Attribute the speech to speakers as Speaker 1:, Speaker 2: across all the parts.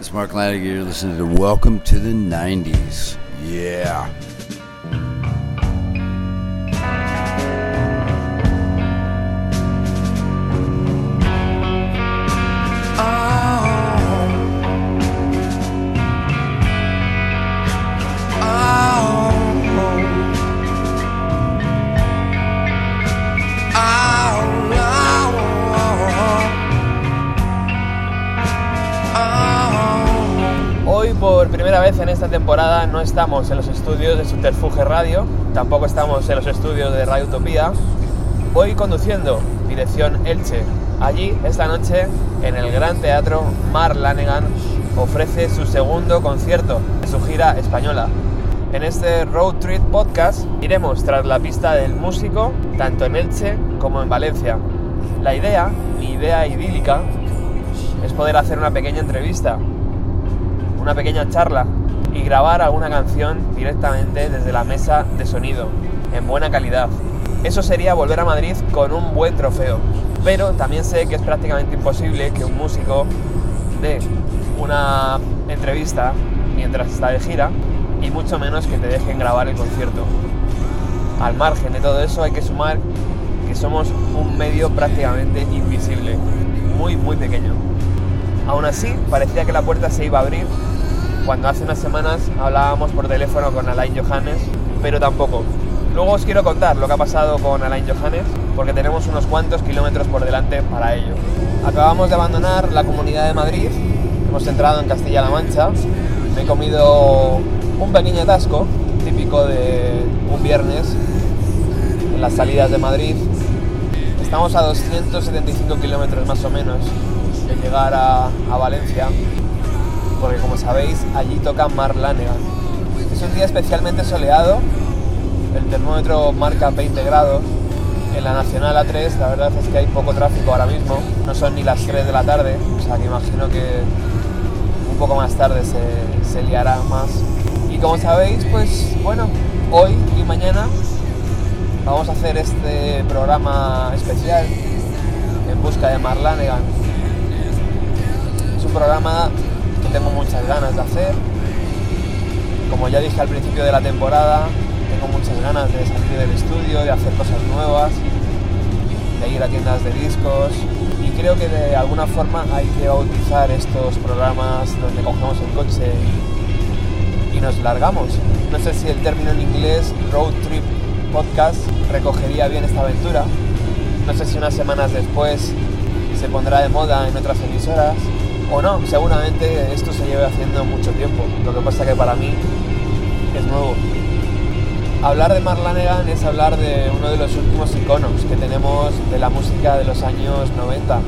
Speaker 1: It's Mark Lanigan. You're listening to Welcome to the 90s. Yeah.
Speaker 2: En esta temporada no estamos en los estudios de Subterfuge Radio, tampoco estamos en los estudios de Radio Utopía. Voy conduciendo dirección Elche. Allí, esta noche, en el Gran Teatro, Mar Lanegan ofrece su segundo concierto de su gira española. En este Road Trip Podcast iremos tras la pista del músico, tanto en Elche como en Valencia. La idea, mi idea idílica, es poder hacer una pequeña entrevista una pequeña charla y grabar alguna canción directamente desde la mesa de sonido, en buena calidad. Eso sería volver a Madrid con un buen trofeo. Pero también sé que es prácticamente imposible que un músico dé una entrevista mientras está de gira y mucho menos que te dejen grabar el concierto. Al margen de todo eso hay que sumar que somos un medio prácticamente invisible, muy muy pequeño. Aún así, parecía que la puerta se iba a abrir cuando hace unas semanas hablábamos por teléfono con Alain Johannes, pero tampoco. Luego os quiero contar lo que ha pasado con Alain Johannes, porque tenemos unos cuantos kilómetros por delante para ello. Acabamos de abandonar la Comunidad de Madrid, hemos entrado en Castilla-La Mancha, me he comido un pequeño atasco, típico de un viernes, en las salidas de Madrid. Estamos a 275 kilómetros más o menos de llegar a, a Valencia porque como sabéis allí toca Mar Lanegan. Es un día especialmente soleado, el termómetro marca 20 grados. En la Nacional A3 la verdad es que hay poco tráfico ahora mismo, no son ni las 3 de la tarde, o sea que imagino que un poco más tarde se, se liará más. Y como sabéis, pues bueno, hoy y mañana vamos a hacer este programa especial en busca de Mar Lanegan. Es un programa que tengo muchas ganas de hacer. Como ya dije al principio de la temporada, tengo muchas ganas de salir del estudio, de hacer cosas nuevas, de ir a tiendas de discos y creo que de alguna forma hay que bautizar estos programas donde cogemos el coche y, y nos largamos. No sé si el término en inglés road trip podcast recogería bien esta aventura. No sé si unas semanas después se pondrá de moda en otras emisoras o no, seguramente esto se lleve haciendo mucho tiempo. Lo que pasa que para mí es nuevo. Hablar de Marlanegan es hablar de uno de los últimos iconos que tenemos de la música de los años 90.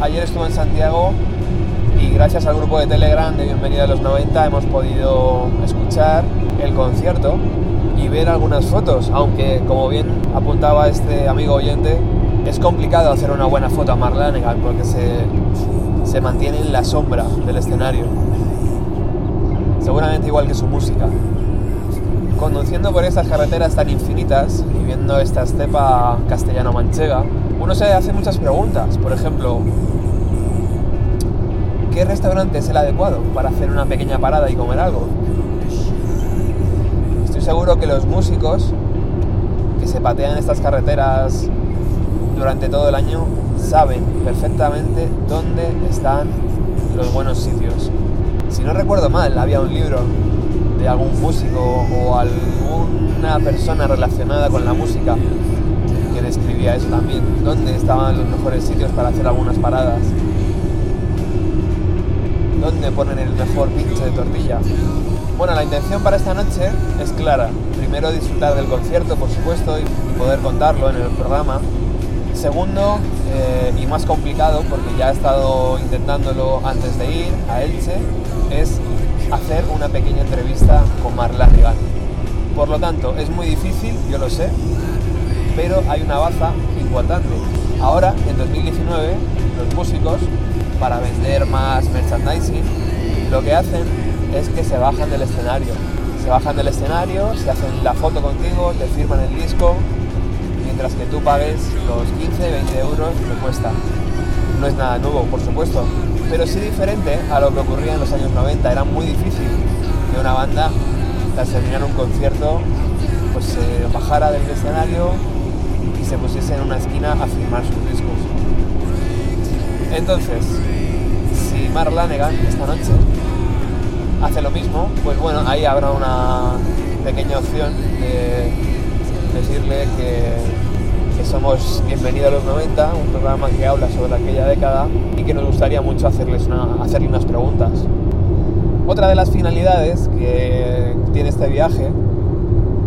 Speaker 2: Ayer estuve en Santiago y gracias al grupo de Telegram de Bienvenida a los 90 hemos podido escuchar el concierto y ver algunas fotos, aunque como bien apuntaba este amigo oyente, es complicado hacer una buena foto a Marlanegan porque se, se mantiene en la sombra del escenario. Seguramente igual que su música. Conduciendo por estas carreteras tan infinitas y viendo esta estepa castellano-manchega, uno se hace muchas preguntas. Por ejemplo, ¿qué restaurante es el adecuado para hacer una pequeña parada y comer algo? Estoy seguro que los músicos que se patean estas carreteras durante todo el año saben perfectamente dónde están los buenos sitios. Si no recuerdo mal, había un libro de algún músico o alguna persona relacionada con la música que describía eso también, dónde estaban los mejores sitios para hacer algunas paradas, dónde ponen el mejor pinche de tortilla. Bueno, la intención para esta noche es clara. Primero disfrutar del concierto, por supuesto, y poder contarlo en el programa. Segundo, eh, y más complicado, porque ya he estado intentándolo antes de ir a Elche, es hacer una pequeña entrevista con Marla Regal. Por lo tanto, es muy difícil, yo lo sé, pero hay una baza importante. Ahora, en 2019, los músicos, para vender más merchandising, lo que hacen es que se bajan del escenario. Se bajan del escenario, se hacen la foto contigo, te firman el disco, mientras que tú pagues los 15-20 euros que cuesta. No es nada nuevo, por supuesto, pero sí diferente a lo que ocurría en los años 90. Era muy difícil que una banda, tras terminar un concierto, pues se bajara del escenario y se pusiese en una esquina a firmar sus discos. Entonces, si Mark Lanegan esta noche hace lo mismo, pues bueno, ahí habrá una pequeña opción de decirle que, somos Bienvenidos a los 90, un programa que habla sobre aquella década y que nos gustaría mucho hacerles hacerle unas preguntas. Otra de las finalidades que tiene este viaje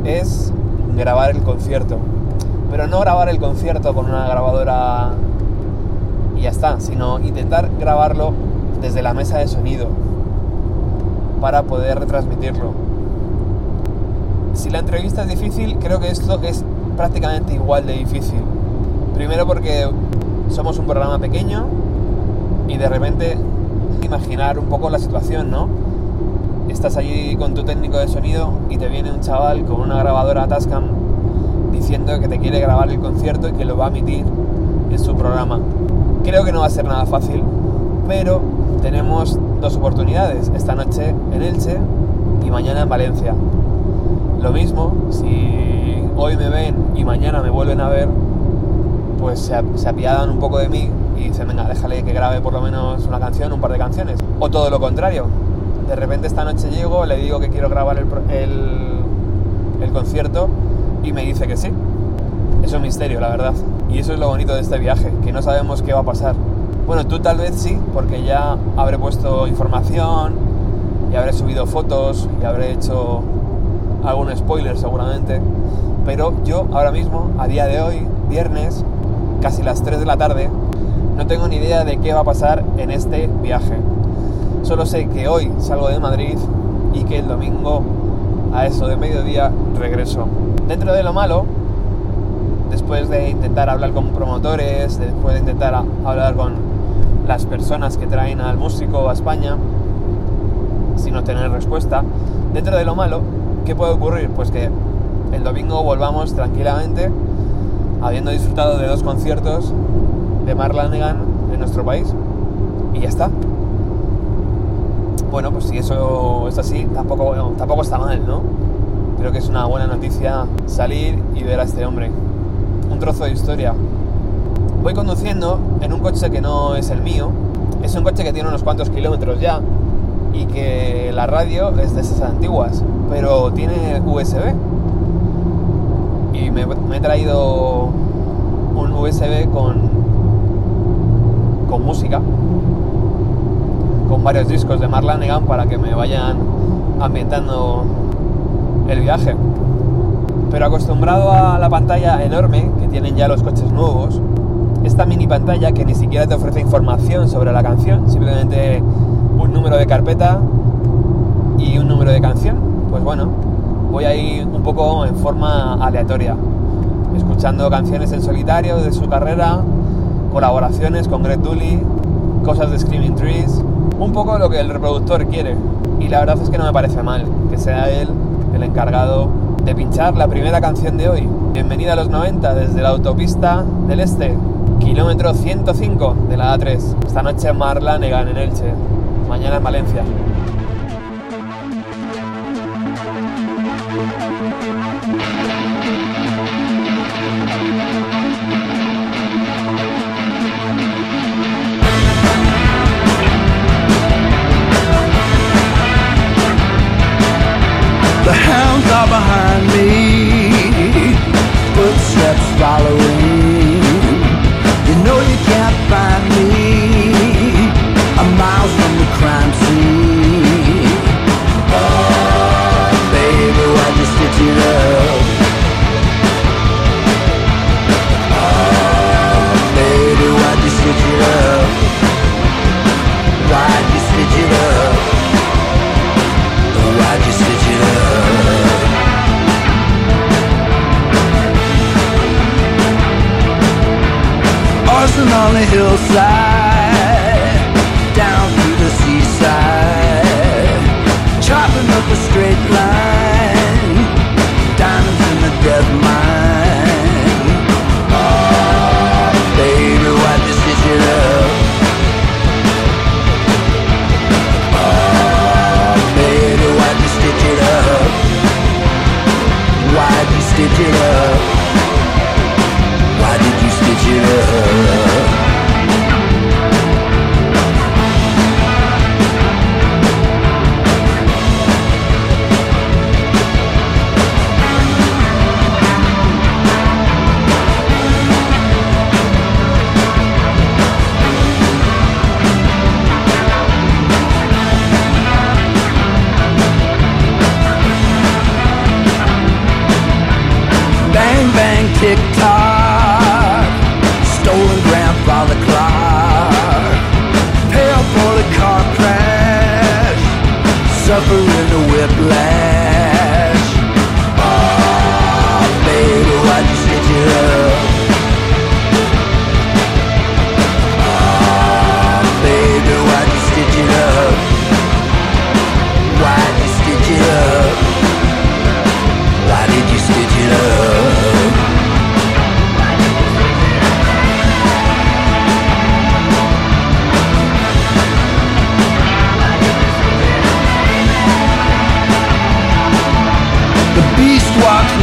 Speaker 2: es grabar el concierto. Pero no grabar el concierto con una grabadora y ya está, sino intentar grabarlo desde la mesa de sonido para poder retransmitirlo. Si la entrevista es difícil, creo que esto es prácticamente igual de difícil. Primero porque somos un programa pequeño y de repente imaginar un poco la situación, ¿no? Estás allí con tu técnico de sonido y te viene un chaval con una grabadora Tascam diciendo que te quiere grabar el concierto y que lo va a emitir en su programa. Creo que no va a ser nada fácil, pero tenemos dos oportunidades, esta noche en Elche y mañana en Valencia. Lo mismo, si hoy me ven y mañana me vuelven a ver, pues se, apiadan un poco de mí y dicen, venga, déjale que grabe por lo menos una canción, un par de canciones. O todo lo contrario, de repente esta noche llego, le digo que quiero grabar el, el concierto y me dice que sí. Es un misterio, la verdad. Y eso es lo bonito de este viaje, que no sabemos qué va a pasar. Bueno, tú tal vez sí, porque ya habré puesto información, y habré subido fotos, y habré hecho algún spoiler seguramente. Pero yo ahora mismo, a día de hoy, viernes, casi las 3 de la tarde, no tengo ni idea de qué va a pasar en este viaje. Solo sé que hoy salgo de Madrid y que el domingo a eso de mediodía regreso. Dentro de lo malo, después de intentar hablar con promotores, después de intentar hablar con las personas que traen al músico a España sin obtener respuesta. Dentro de lo malo, ¿qué puede ocurrir? Pues que el domingo volvamos tranquilamente, habiendo disfrutado de dos conciertos de Mark Lanegan en nuestro país. Y ya está. Bueno, pues si eso es así, tampoco, tampoco está mal, ¿no? Creo que es una buena noticia salir y ver a este hombre. Un trozo de historia, voy conduciendo en un coche que no es el mío, es un coche que tiene unos cuantos kilómetros ya y que la radio es de esas antiguas, pero tiene USB. Me, he traído un USB con, con música, con varios discos de Marlanegan para que me vayan ambientando el viaje. Pero acostumbrado a la pantalla enorme que tienen ya los coches nuevos, esta mini pantalla que ni siquiera te ofrece información sobre la canción, simplemente un número de carpeta y un número de canción, pues bueno, voy ahí un poco en forma aleatoria, escuchando canciones en solitario de su carrera, colaboraciones con Greg Dooley, cosas de Screaming Trees, un poco lo que el reproductor quiere. Y la verdad es que no me parece mal que sea él el encargado de pinchar la primera canción de hoy. Bienvenida a los 90 desde la autopista del Este kilómetro 105 de la A3. Esta noche en Marlanegan en Elche, mañana en Valencia.
Speaker 3: Are behind me, footsteps following. dancing on the hillside, down through the seaside, chopping up a straight line, diamonds in the death mine. Oh, baby, why'd you stitch it up? Oh, baby, why'd you stitch it up? Why'd you stitch it up?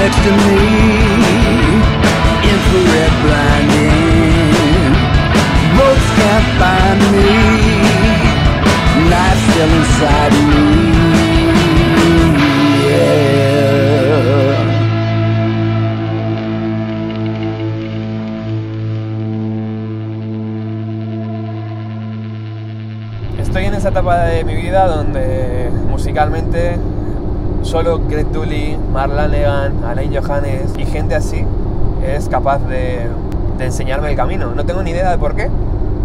Speaker 3: Walks next to me, infrared blinding. Ropes can't find me, knife still inside me. Yeah.
Speaker 2: Estoy en esa etapa de mi vida donde musicalmente solo Greg Tully, Mark Lanegan, Alain Johannes y gente así es capaz de, enseñarme el camino. No tengo ni idea de por qué,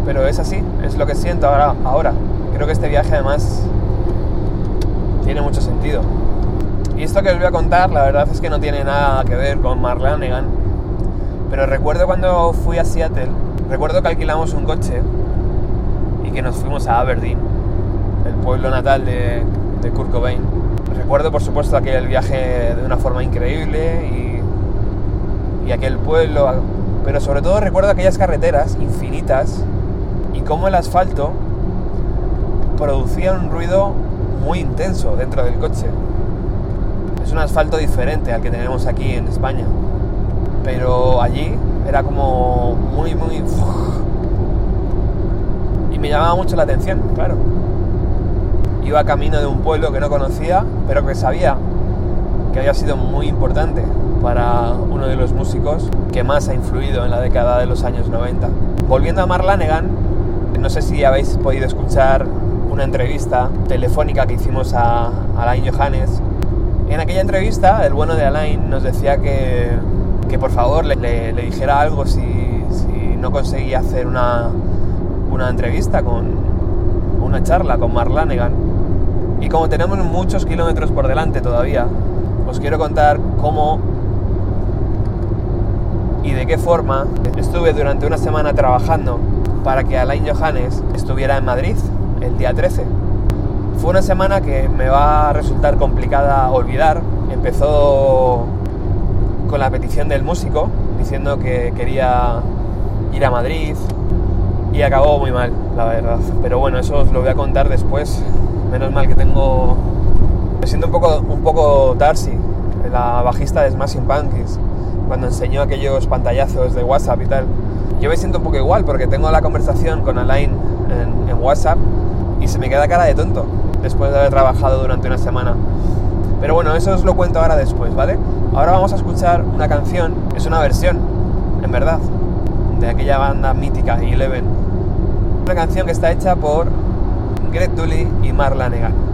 Speaker 2: pero es así, es lo que siento ahora. ahora. Creo que este viaje además tiene mucho sentido. Y esto que os voy a contar, la verdad es que no tiene nada que ver con Mark Lanegan, pero recuerdo cuando fui a Seattle, recuerdo que alquilamos un coche y que nos fuimos a Aberdeen, el pueblo natal de, de Kurt Cobain. Recuerdo, por supuesto, aquel viaje de una forma increíble y, y aquel pueblo, pero sobre todo recuerdo aquellas carreteras infinitas y cómo el asfalto producía un ruido muy intenso dentro del coche. Es un asfalto diferente al que tenemos aquí en España, pero allí era como muy, muy... Y me llamaba mucho la atención, claro. Iba camino de un pueblo que no conocía, pero que sabía que había sido muy importante para uno de los músicos que más ha influido en la década de los años 90. Volviendo a Mark Lanegan, no sé si habéis podido escuchar una entrevista telefónica que hicimos a Alain Johannes. En aquella entrevista, el bueno de Alain nos decía que, que por favor le, dijera algo si, no conseguía hacer una, una entrevista con una charla con Mark Lanegan. Y como tenemos muchos kilómetros por delante todavía, os quiero contar cómo y de qué forma estuve durante una semana trabajando para que Alain Johannes estuviera en Madrid el día 13. Fue una semana que me va a resultar complicada olvidar. Empezó con la petición del músico diciendo que quería ir a Madrid y acabó muy mal, la verdad. Pero bueno, eso os lo voy a contar después. Menos mal que tengo... Me siento un poco, un poco Darcy, la bajista de Smashing Pumpkins, cuando enseñó aquellos pantallazos de WhatsApp y tal. Yo me siento un poco igual porque tengo la conversación con Alain en, en WhatsApp y se me queda cara de tonto después de haber trabajado durante una semana. Pero bueno, eso os lo cuento ahora después, ¿vale? Ahora vamos a escuchar una canción, es una versión, en verdad, de aquella banda mítica, Eleven. Una canción que está hecha por Greg y Mark Lanegan.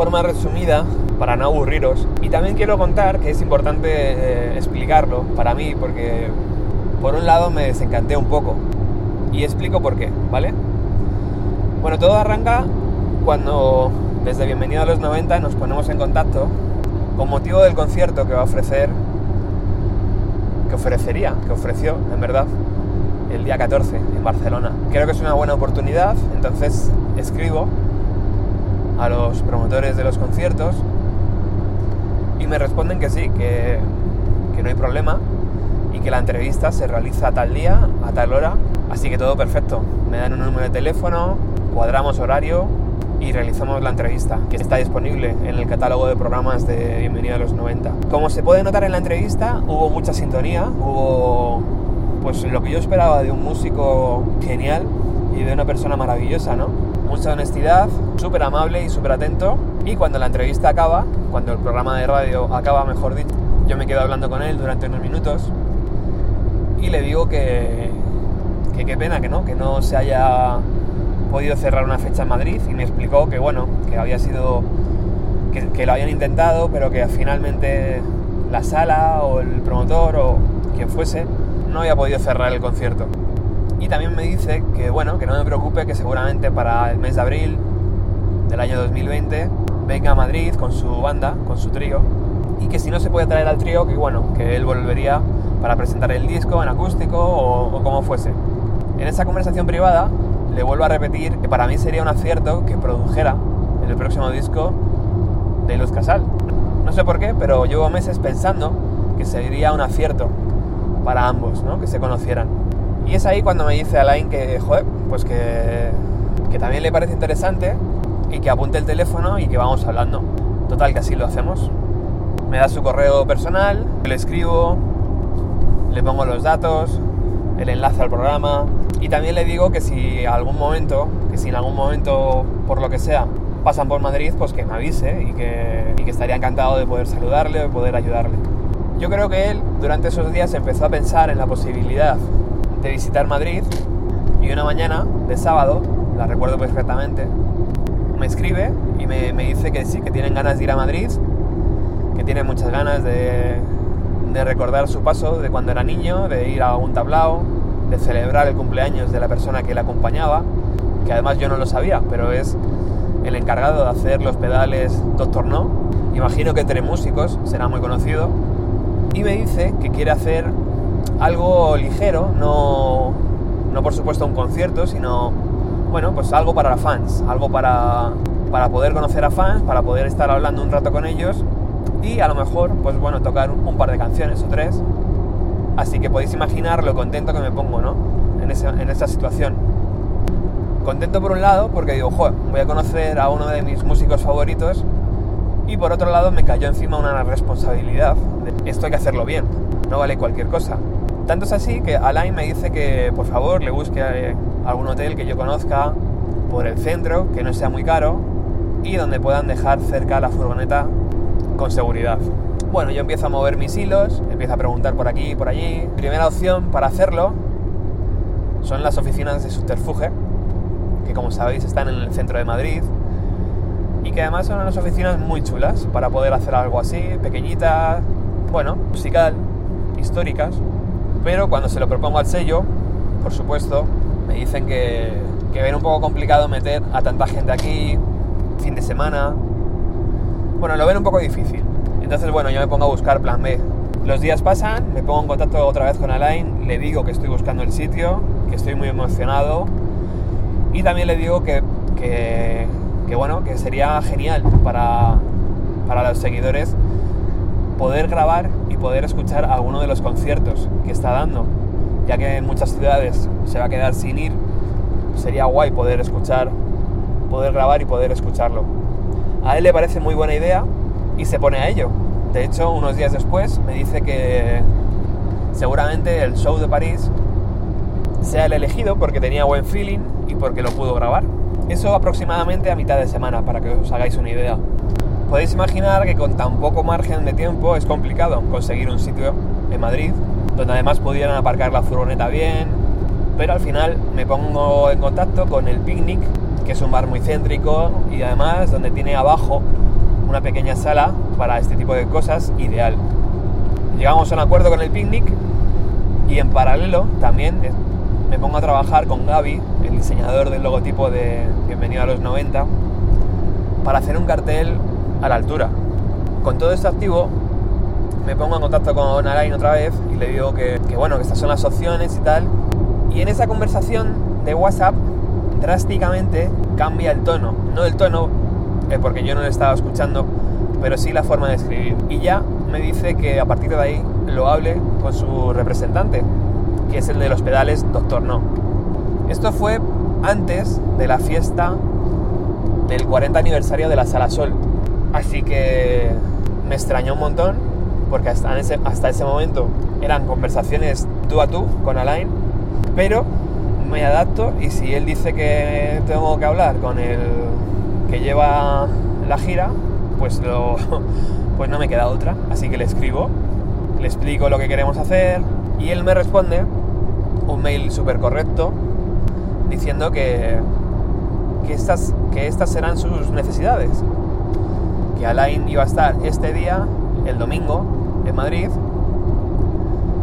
Speaker 2: Forma resumida para no aburriros. Y también quiero contar que es importante eh, explicarlo para mí porque por un lado me desencanté un poco. Y explico por qué, ¿vale? Bueno, todo arranca cuando desde Bienvenido a los 90 nos ponemos en contacto con motivo del concierto que va a ofrecer, que ofrecería, que ofreció, en verdad, el día 14 en Barcelona. Creo que es una buena oportunidad, entonces escribo a los promotores de los conciertos y me responden que sí, que, que no hay problema y que la entrevista se realiza a tal día, a tal hora, así que todo perfecto. Me dan un número de teléfono, cuadramos horario y realizamos la entrevista, que está disponible en el catálogo de programas de Bienvenido a los 90. Como se puede notar en la entrevista, hubo mucha sintonía, hubo pues lo que yo esperaba de un músico genial y de una persona maravillosa, ¿no? Mucha honestidad, súper amable y súper atento. Y cuando la entrevista acaba, cuando el programa de radio acaba, mejor dicho, yo me quedo hablando con él durante unos minutos y le digo que, qué pena que no, que no se haya podido cerrar una fecha en Madrid y me explicó que bueno, que había sido, que, que lo habían intentado, pero que finalmente la sala o el promotor o quien fuese no había podido cerrar el concierto. También me dice que bueno, que no me preocupe, que seguramente para el mes de abril del año 2020 venga a Madrid con su banda, con su trío, y que si no se puede traer al trío, que bueno, que él volvería para presentar el disco en acústico o, o como fuese. En esa conversación privada le vuelvo a repetir que para mí sería un acierto que produjera el próximo disco de Luz Casal. No sé por qué, pero llevo meses pensando que sería un acierto para ambos, ¿no? que se conocieran. Y es ahí cuando me dice Alain que, joder, pues que, que también le parece interesante y que apunte el teléfono y que vamos hablando. Total, que así lo hacemos. Me da su correo personal, le escribo, le pongo los datos, el enlace al programa y también le digo que si algún momento, que si en algún momento, por lo que sea, pasan por Madrid, pues que me avise y que, y que estaría encantado de poder saludarle o de poder ayudarle. Yo creo que él durante esos días empezó a pensar en la posibilidad de visitar Madrid y una mañana de sábado, la recuerdo perfectamente, me escribe y me, me dice que sí, que tienen ganas de ir a Madrid, que tiene muchas ganas de, de recordar su paso de cuando era niño, de ir a un tablao, de celebrar el cumpleaños de la persona que le acompañaba, que además yo no lo sabía, pero es el encargado de hacer los pedales Doctor No. Imagino que entre músicos será muy conocido. Y me dice que quiere hacer algo ligero, no, no por supuesto un concierto, sino, bueno, pues algo para fans, algo para, para poder conocer a fans, para poder estar hablando un rato con ellos y a lo mejor, pues bueno, tocar un par de canciones o tres. Así que podéis imaginar lo contento que me pongo, ¿no? En, ese, en esa situación. Contento por un lado porque digo, joder, voy a conocer a uno de mis músicos favoritos y por otro lado me cayó encima una responsabilidad. De, esto hay que hacerlo bien, no vale cualquier cosa. Tanto es así que Alain me dice que por favor le busque eh, algún hotel que yo conozca por el centro, que no sea muy caro y donde puedan dejar cerca la furgoneta con seguridad. Bueno, yo empiezo a mover mis hilos, empiezo a preguntar por aquí y por allí. Primera opción para hacerlo son las oficinas de Subterfuge, que como sabéis están en el centro de Madrid y que además son unas oficinas muy chulas para poder hacer algo así, pequeñitas, bueno, musical, históricas, pero cuando se lo propongo al sello, por supuesto, me dicen que, que ven un poco complicado meter a tanta gente aquí, fin de semana, bueno, lo ven un poco difícil. Entonces, bueno, yo me pongo a buscar plan B. Los días pasan, me pongo en contacto otra vez con Alain, le digo que estoy buscando el sitio, que estoy muy emocionado y también le digo que, que, que bueno, que sería genial para, para los seguidores poder grabar poder escuchar alguno de los conciertos que está dando, ya que en muchas ciudades se va a quedar sin ir, sería guay poder escuchar, poder grabar y poder escucharlo. A él le parece muy buena idea y se pone a ello. De hecho, unos días después me dice que seguramente el show de París sea el elegido porque tenía buen feeling y porque lo pudo grabar. Eso aproximadamente a mitad de semana, para que os hagáis una idea. Podéis imaginar que con tan poco margen de tiempo es complicado conseguir un sitio en Madrid, donde además pudieran aparcar la furgoneta bien, pero al final me pongo en contacto con el Picnic, que es un bar muy céntrico y además donde tiene abajo una pequeña sala para este tipo de cosas ideal. Llegamos a un acuerdo con el picnic y en paralelo también me pongo a trabajar con Gaby, el diseñador del logotipo de Bienvenido a los 90, para hacer un cartel a la altura. Con todo esto activo, me pongo en contacto con Alain otra vez y le digo que, que bueno, que estas son las opciones y tal. Y en esa conversación de WhatsApp drásticamente cambia el tono. No el tono, eh, porque yo no le estaba escuchando, pero sí la forma de escribir. Y ya me dice que a partir de ahí lo hable con su representante, que es el de los pedales Doctor No. Esto fue antes de la fiesta del 40 aniversario de la Sala Sol. Así que me extrañó un montón, porque hasta ese, hasta ese momento eran conversaciones tú a tú con Alain, pero me adapto y si él dice que tengo que hablar con el que lleva la gira, pues, lo, pues no me queda otra. Así que le escribo, le explico lo que queremos hacer y él me responde un mail súper correcto diciendo que, que, estas, que estas serán sus necesidades. Que Alain iba a estar este día, el domingo, en Madrid,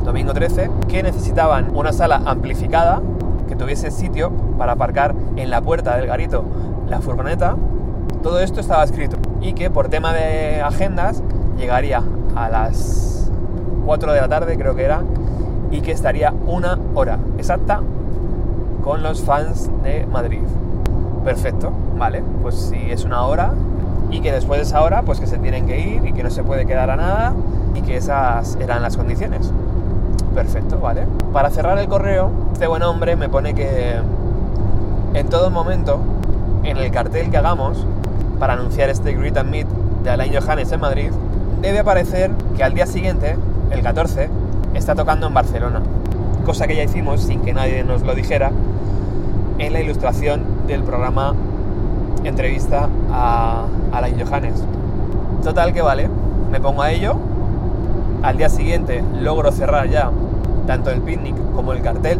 Speaker 2: domingo 13, que necesitaban una sala amplificada que tuviese sitio para aparcar en la puerta del garito la furgoneta. Todo esto estaba escrito y que por tema de agendas llegaría a las 4 de la tarde, creo que era, y que estaría una hora exacta con los fans de Madrid. Perfecto, vale, pues si es una hora y que después de esa hora pues que se tienen que ir y que no se puede quedar a nada y que esas eran las condiciones. Perfecto, vale. Para cerrar el correo, este buen hombre me pone que en todo momento, en el cartel que hagamos para anunciar este Greet and Meet de Alain Johannes en Madrid, debe aparecer que al día siguiente, el 14, está tocando en Barcelona. Cosa que ya hicimos sin que nadie nos lo dijera en la ilustración del programa entrevista a Alain Johannes. Total que vale, me pongo a ello. Al día siguiente logro cerrar ya tanto el picnic como el cartel.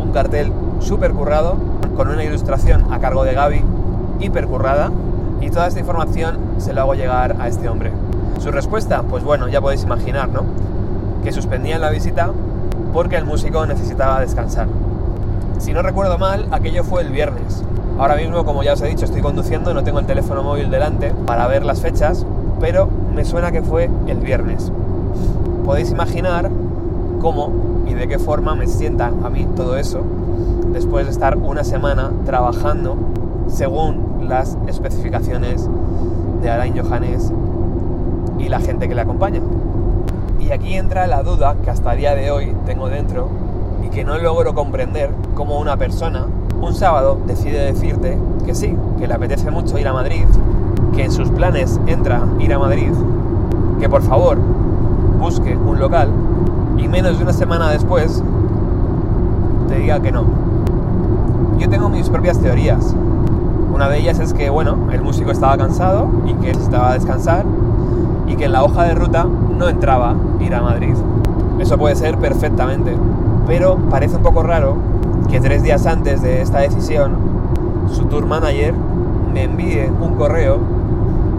Speaker 2: Un cartel súper currado, con una ilustración a cargo de Gaby, hiper currada. Y toda esta información se la hago llegar a este hombre. Su respuesta, pues bueno, ya podéis imaginar, ¿no? Que suspendían la visita porque el músico necesitaba descansar. Si no recuerdo mal, aquello fue el viernes. Ahora mismo, como ya os he dicho, estoy conduciendo, no tengo el teléfono móvil delante para ver las fechas, pero me suena que fue el viernes. Podéis imaginar cómo y de qué forma me sienta a mí todo eso después de estar una semana trabajando según las especificaciones de Alain Johannes y la gente que le acompaña. Y aquí entra la duda que hasta el día de hoy tengo dentro y que no logro comprender cómo una persona un sábado decide decirte que sí, que le apetece mucho ir a Madrid, que en sus planes entra ir a Madrid, que por favor busque un local y menos de una semana después te diga que no. Yo tengo mis propias teorías. Una de ellas es que, bueno, el músico estaba cansado y que necesitaba descansar y que en la hoja de ruta no entraba ir a Madrid. Eso puede ser perfectamente, pero parece un poco raro que tres días antes de esta decisión, su tour manager me envíe un correo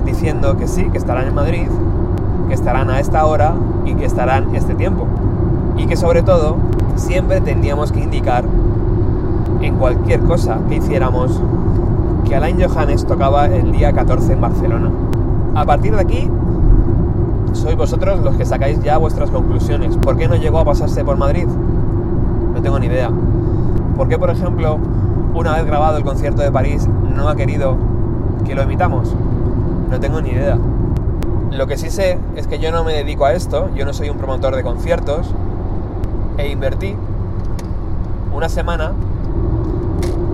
Speaker 2: diciendo que sí, que estarán en Madrid, que estarán a esta hora y que estarán este tiempo. Y que sobre todo siempre tendríamos que indicar en cualquier cosa que hiciéramos que Alain Johannes tocaba el día 14 en Barcelona. A partir de aquí, sois vosotros los que sacáis ya vuestras conclusiones. ¿Por qué no llegó a pasarse por Madrid? No tengo ni idea. ¿Por qué, por ejemplo, una vez grabado el concierto de París, no ha querido que lo emitamos? No tengo ni idea. Lo que sí sé es que yo no me dedico a esto, yo no soy un promotor de conciertos, e invertí una semana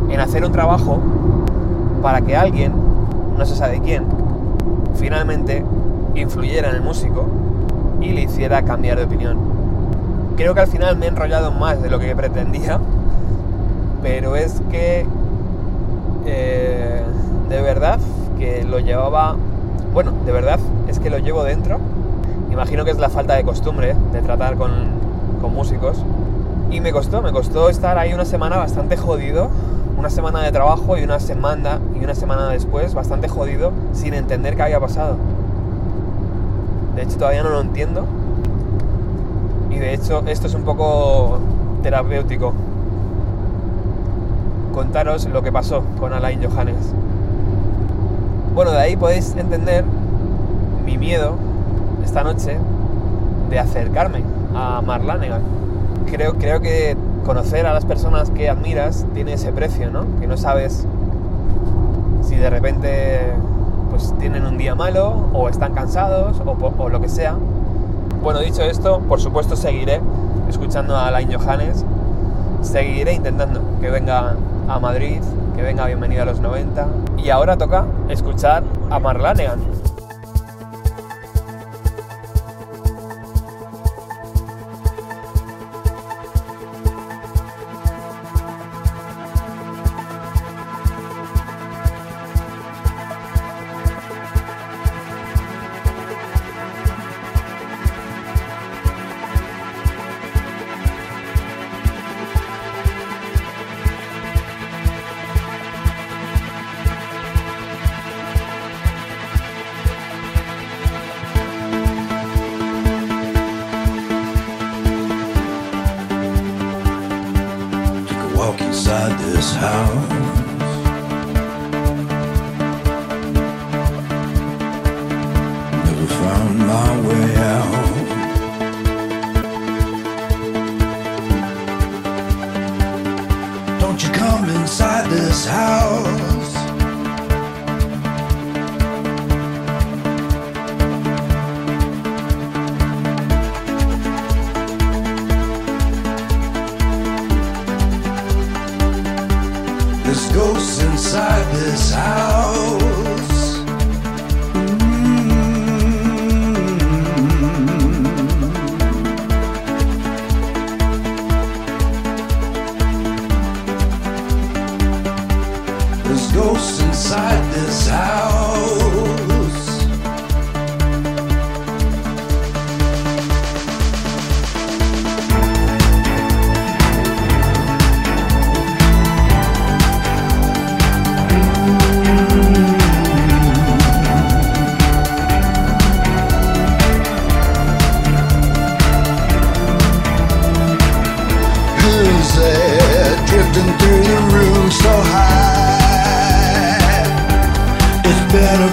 Speaker 2: en hacer un trabajo para que alguien, no se sabe quién, finalmente influyera en el músico y le hiciera cambiar de opinión. Creo que al final me he enrollado más de lo que pretendía, pero es que eh, de verdad que lo llevaba, bueno, de verdad es que lo llevo dentro. Imagino que es la falta de costumbre de tratar con, con músicos. Y me costó, me costó estar ahí una semana bastante jodido una semana de trabajo y una semana y una semana después bastante jodido sin entender qué había pasado. De hecho todavía no lo entiendo. Y de hecho esto es un poco terapéutico. Contaros lo que pasó con Alain Johannes. Bueno, de ahí podéis entender mi miedo esta noche de acercarme a Marlanegan. Creo, creo que conocer a las personas que admiras tiene ese precio, ¿no? Que no sabes si de repente pues tienen un día malo o están cansados o, o lo que sea. Bueno, dicho esto, por supuesto seguiré escuchando a Alain Johannes. Seguiré intentando que venga a Madrid, que venga bienvenido a los 90. Y ahora toca escuchar a Marlanegan.
Speaker 3: Better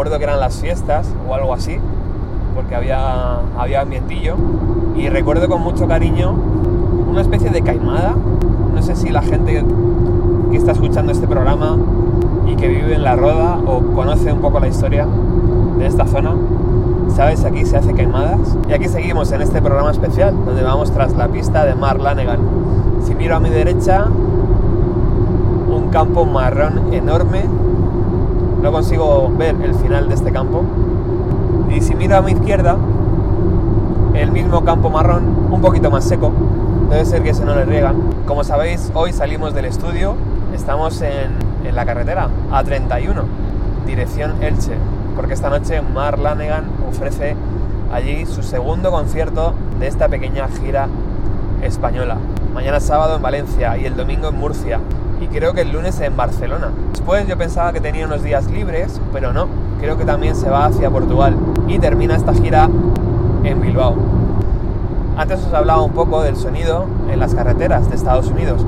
Speaker 2: recuerdo que eran las fiestas o algo así, porque había, había ambientillo. Y recuerdo con mucho cariño una especie de caimada. No sé si la gente que está escuchando este programa y que vive en la roda o conoce un poco la historia de esta zona, sabes, aquí se hace quemadas. Y aquí seguimos en este programa especial, donde vamos tras la pista de Mar Lanegan. Si miro a mi derecha, un campo marrón enorme. No consigo ver el final de este campo. Y si miro a mi izquierda, el mismo campo marrón, un poquito más seco. Debe ser que se no le riegan. Como sabéis, hoy salimos del estudio. Estamos en, en la carretera A31, dirección Elche. Porque esta noche Mar Lanegan ofrece allí su segundo concierto de esta pequeña gira española. Mañana sábado en Valencia y el domingo en Murcia. Y creo que el lunes en Barcelona. Después yo pensaba que tenía unos días libres, pero no. Creo que también se va hacia Portugal. Y termina esta gira en Bilbao. Antes os hablaba un poco del sonido en las carreteras de Estados Unidos.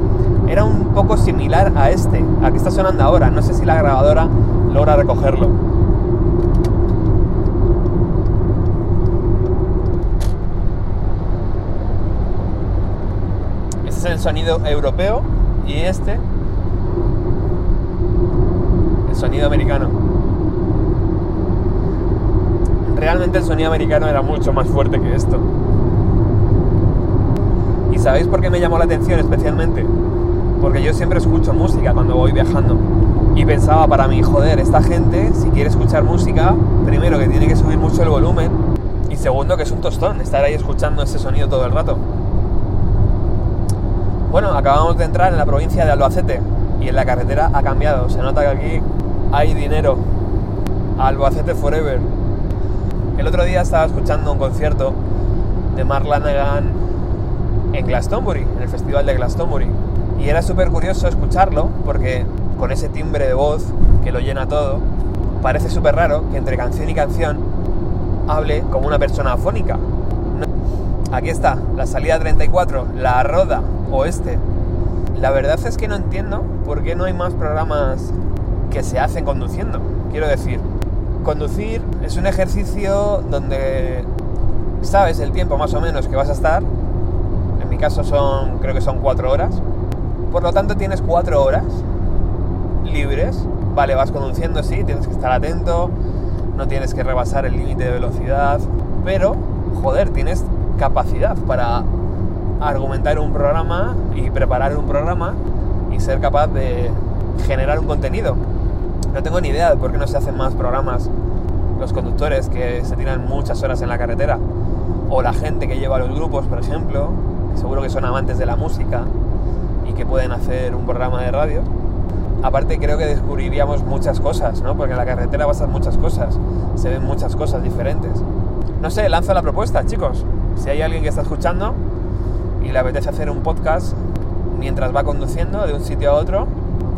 Speaker 2: Era un poco similar a este, a que está sonando ahora. No sé si la grabadora logra recogerlo. Este es el sonido europeo y este sonido americano. Realmente el sonido americano era mucho más fuerte que esto. ¿Y sabéis por qué me llamó la atención especialmente? Porque yo siempre escucho música cuando voy viajando. Y pensaba para mí, joder, esta gente, si quiere escuchar música, primero que tiene que subir mucho el volumen y segundo que es un tostón estar ahí escuchando ese sonido todo el rato. Bueno, acabamos de entrar en la provincia de Albacete y en la carretera ha cambiado. Se nota que aquí hay dinero. Albacete Forever. El otro día estaba escuchando un concierto de Mark Lanegan en Glastonbury, en el festival de Glastonbury. Y era súper curioso escucharlo porque con ese timbre de voz que lo llena todo, parece súper raro que entre canción y canción hable como una persona afónica. Aquí está, la salida 34, la Roda Oeste. La verdad es que no entiendo por qué no hay más programas que se hacen conduciendo. Quiero decir, conducir es un ejercicio donde sabes el tiempo más o menos que vas a estar. En mi caso son, creo que son cuatro horas. Por lo tanto tienes cuatro horas libres. Vale, vas conduciendo, sí, tienes que estar atento, no tienes que rebasar el límite de velocidad, pero, joder, tienes capacidad para argumentar un programa y preparar un programa y ser capaz de generar un contenido. No tengo ni idea de por qué no se hacen más programas los conductores que se tiran muchas horas en la carretera o la gente que lleva los grupos, por ejemplo, que seguro que son amantes de la música y que pueden hacer un programa de radio. Aparte creo que descubriríamos muchas cosas, ¿no? Porque en la carretera pasan muchas cosas, se ven muchas cosas diferentes. No sé, lanzo la propuesta, chicos. Si hay alguien que está escuchando y le apetece hacer un podcast mientras va conduciendo de un sitio a otro,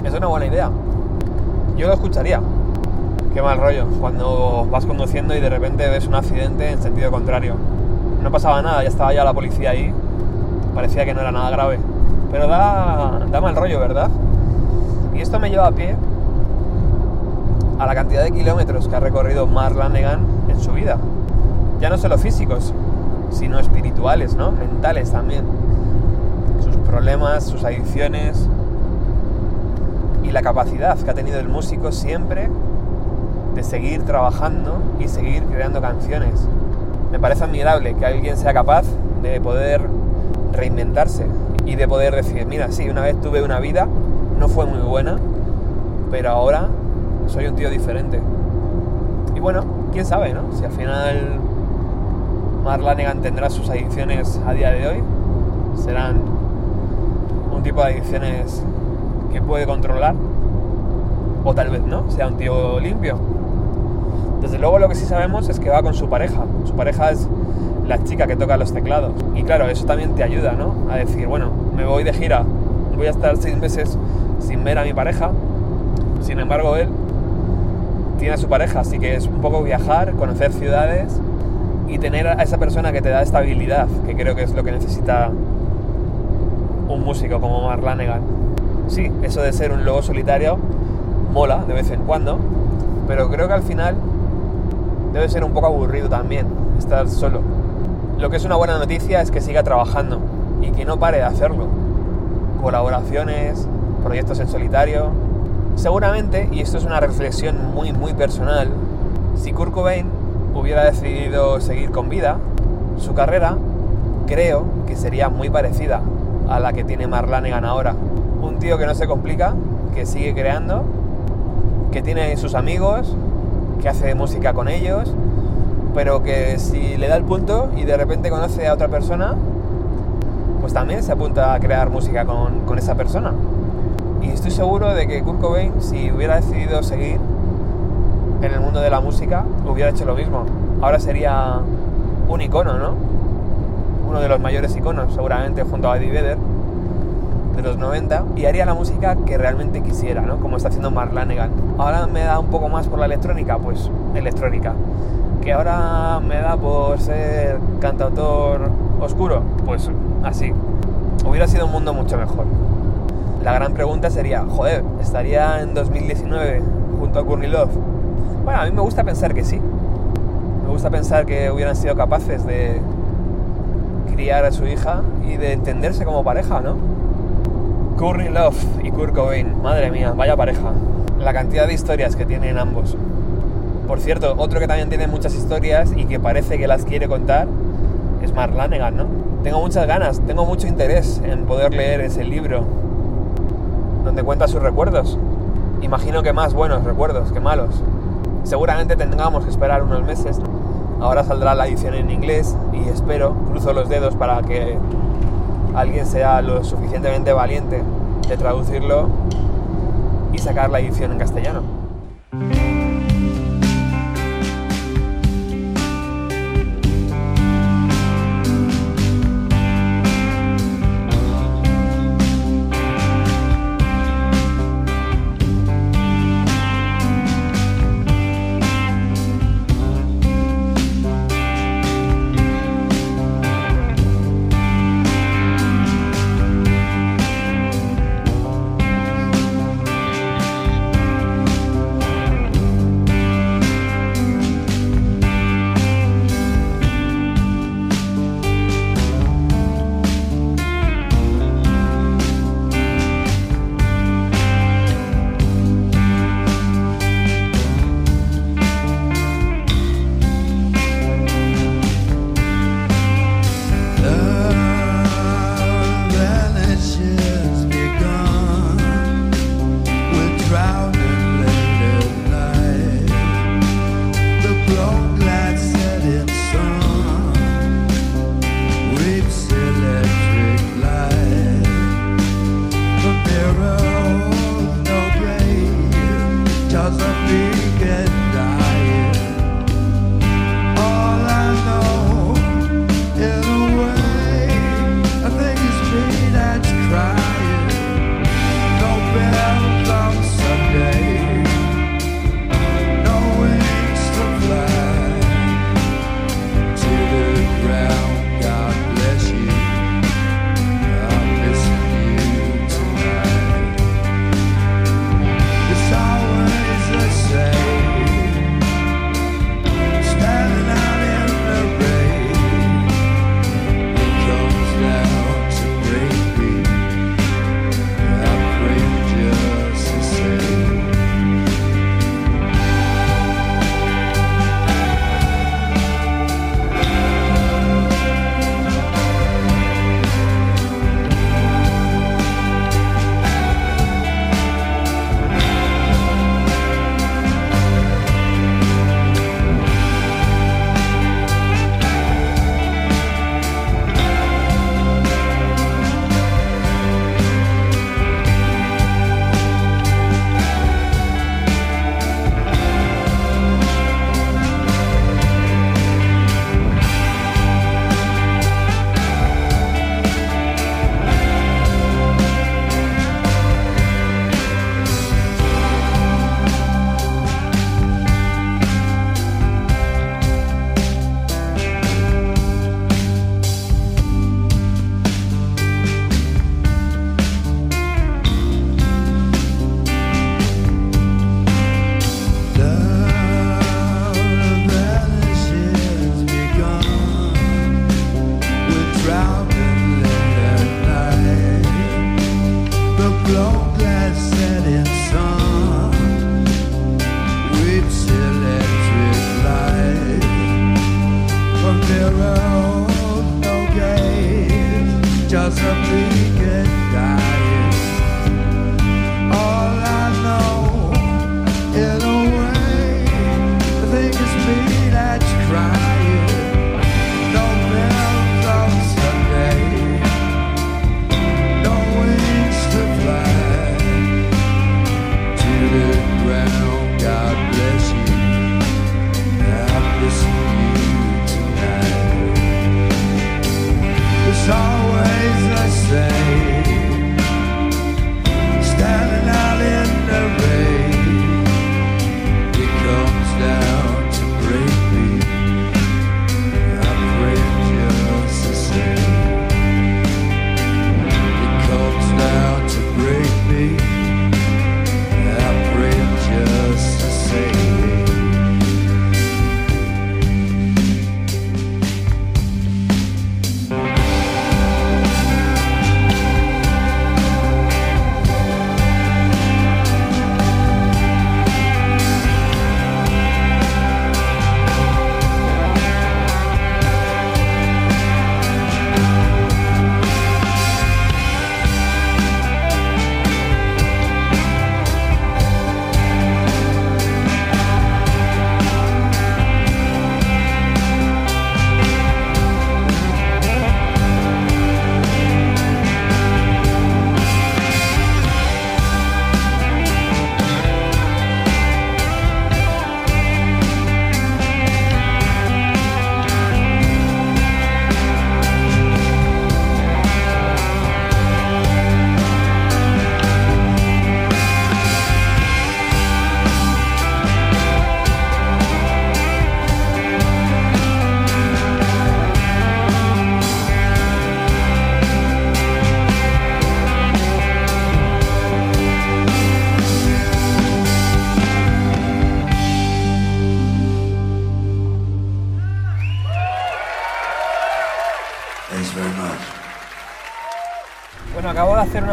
Speaker 2: es una buena idea. Yo lo escucharía. Qué mal rollo, cuando vas conduciendo y de repente ves un accidente en sentido contrario. No pasaba nada, ya estaba ya la policía ahí. Parecía que no era nada grave. Pero da, da mal rollo, ¿verdad? Y esto me lleva a pie a la cantidad de kilómetros que ha recorrido Mark Lanegan en su vida. Ya no solo físicos, sino espirituales, ¿no? Mentales también. Sus problemas, sus adicciones y la capacidad que ha tenido el músico siempre de seguir trabajando y seguir creando canciones. Me parece admirable que alguien sea capaz de poder reinventarse y de poder decir, mira, sí, una vez tuve una vida, no fue muy buena, pero ahora soy un tío diferente. Y bueno, quién sabe, ¿no? Si al final Mark Lanegan tendrá sus adicciones a día de hoy, serán un tipo de adicciones que puede controlar, o tal vez no, sea un tío limpio. Desde luego lo que sí sabemos es que va con su pareja. Su pareja es la chica que toca los teclados. Y claro, eso también te ayuda, ¿no? A decir, bueno, me voy de gira, voy a estar seis meses sin ver a mi pareja. Sin embargo, él tiene a su pareja, así que es un poco viajar, conocer ciudades y tener a esa persona que te da estabilidad, que creo que es lo que necesita un músico como Mark Lanegan. Sí, eso de ser un lobo solitario mola de vez en cuando, pero creo que al final debe ser un poco aburrido también estar solo. Lo que es una buena noticia es que siga trabajando y que no pare de hacerlo. Colaboraciones, proyectos en solitario. Seguramente, y esto es una reflexión muy muy personal, si Kurt Cobain hubiera decidido seguir con vida, su carrera creo que sería muy parecida a la que tiene Mark Lanegan ahora. Un tío que no se complica, que sigue creando, que tiene sus amigos, que hace música con ellos, pero que si le da el punto y de repente conoce a otra persona, pues también se apunta a crear música con, esa persona. Y estoy seguro de que Kurt Cobain, si hubiera decidido seguir en el mundo de la música, hubiera hecho lo mismo. Ahora sería un icono, ¿no? Uno de los mayores iconos, seguramente, junto a Eddie Vedder, de los 90, y haría la música que realmente quisiera, ¿no? Como está haciendo Mark Lanegan. Ahora me da un poco más por la electrónica, pues electrónica. Que ahora me da por ser cantautor oscuro, pues así. Hubiera sido un mundo mucho mejor. La gran pregunta sería, joder, ¿estaría en 2019 junto a Courtney Love? Bueno, a mí me gusta pensar que sí. Me gusta pensar que hubieran sido capaces de criar a su hija y de entenderse como pareja, ¿no? Courtney Love y Kurt Cobain, madre mía, vaya pareja. La cantidad de historias que tienen ambos. Por cierto, otro que también tiene muchas historias y que parece que las quiere contar es Mark Lanegan, ¿no? Tengo muchas ganas, tengo mucho interés en poder leer ese libro donde cuenta sus recuerdos. Imagino que más buenos recuerdos que malos. Seguramente tengamos que esperar unos meses. Ahora saldrá la edición en inglés y espero, cruzo los dedos para que alguien sea lo suficientemente valiente de traducirlo y sacar la edición en castellano.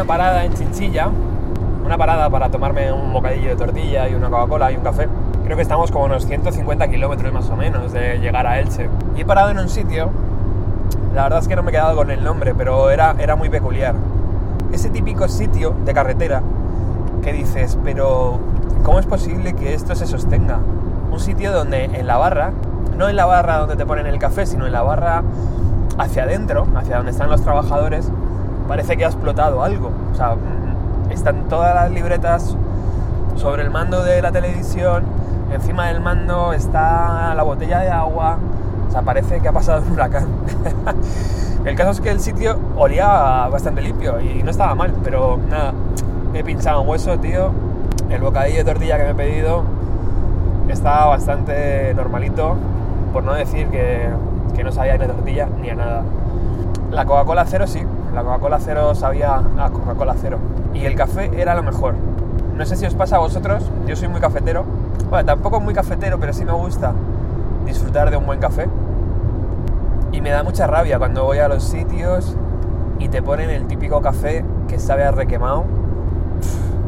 Speaker 2: Una parada en Chinchilla. Una parada para tomarme un bocadillo de tortilla y una Coca-Cola y un café. Creo que estamos como unos 150 kilómetros más o menos de llegar a Elche. Y he parado en un sitio, la verdad es que no me he quedado con el nombre, pero era, era muy peculiar. Ese típico sitio de carretera que dices, pero ¿cómo es posible que esto se sostenga? Un sitio donde en la barra, no en la barra donde te ponen el café, sino en la barra hacia adentro, hacia donde están los trabajadores, parece que ha explotado algo. O sea, están todas las libretas sobre el mando de la televisión, encima del mando está la botella de agua, o sea, parece que ha pasado un huracán. el caso es que el sitio olía bastante limpio y no estaba mal, pero nada, he pinchado un hueso, tío. El bocadillo de tortilla que me he pedido está bastante normalito, por no decir que, que no sabía ni a tortilla ni a nada. La Coca-Cola cero sí, la Coca-Cola cero sabía a Coca-Cola cero. Y el café era lo mejor. No sé si os pasa a vosotros, yo soy muy cafetero. Bueno, tampoco muy cafetero, pero sí me gusta disfrutar de un buen café. Y me da mucha rabia cuando voy a los sitios y te ponen el típico café que sabe a requemado,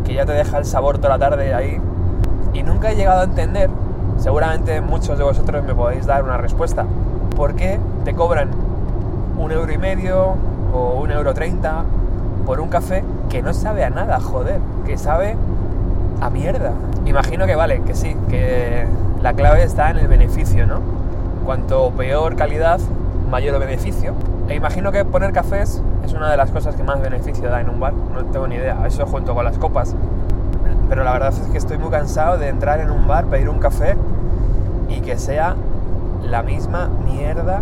Speaker 2: que ya te deja el sabor toda la tarde ahí. Y nunca he llegado a entender, seguramente muchos de vosotros me podéis dar una respuesta, por qué te cobran un euro y medio o un euro treinta por un café que no sabe a nada, joder, que sabe a mierda. Imagino que vale, que sí, que la clave está en el beneficio, ¿no? Cuanto peor calidad, mayor beneficio. E imagino que poner cafés es una de las cosas que más beneficio da en un bar, no tengo ni idea, eso junto con las copas. Pero la verdad es que estoy muy cansado de entrar en un bar, pedir un café y que sea la misma mierda.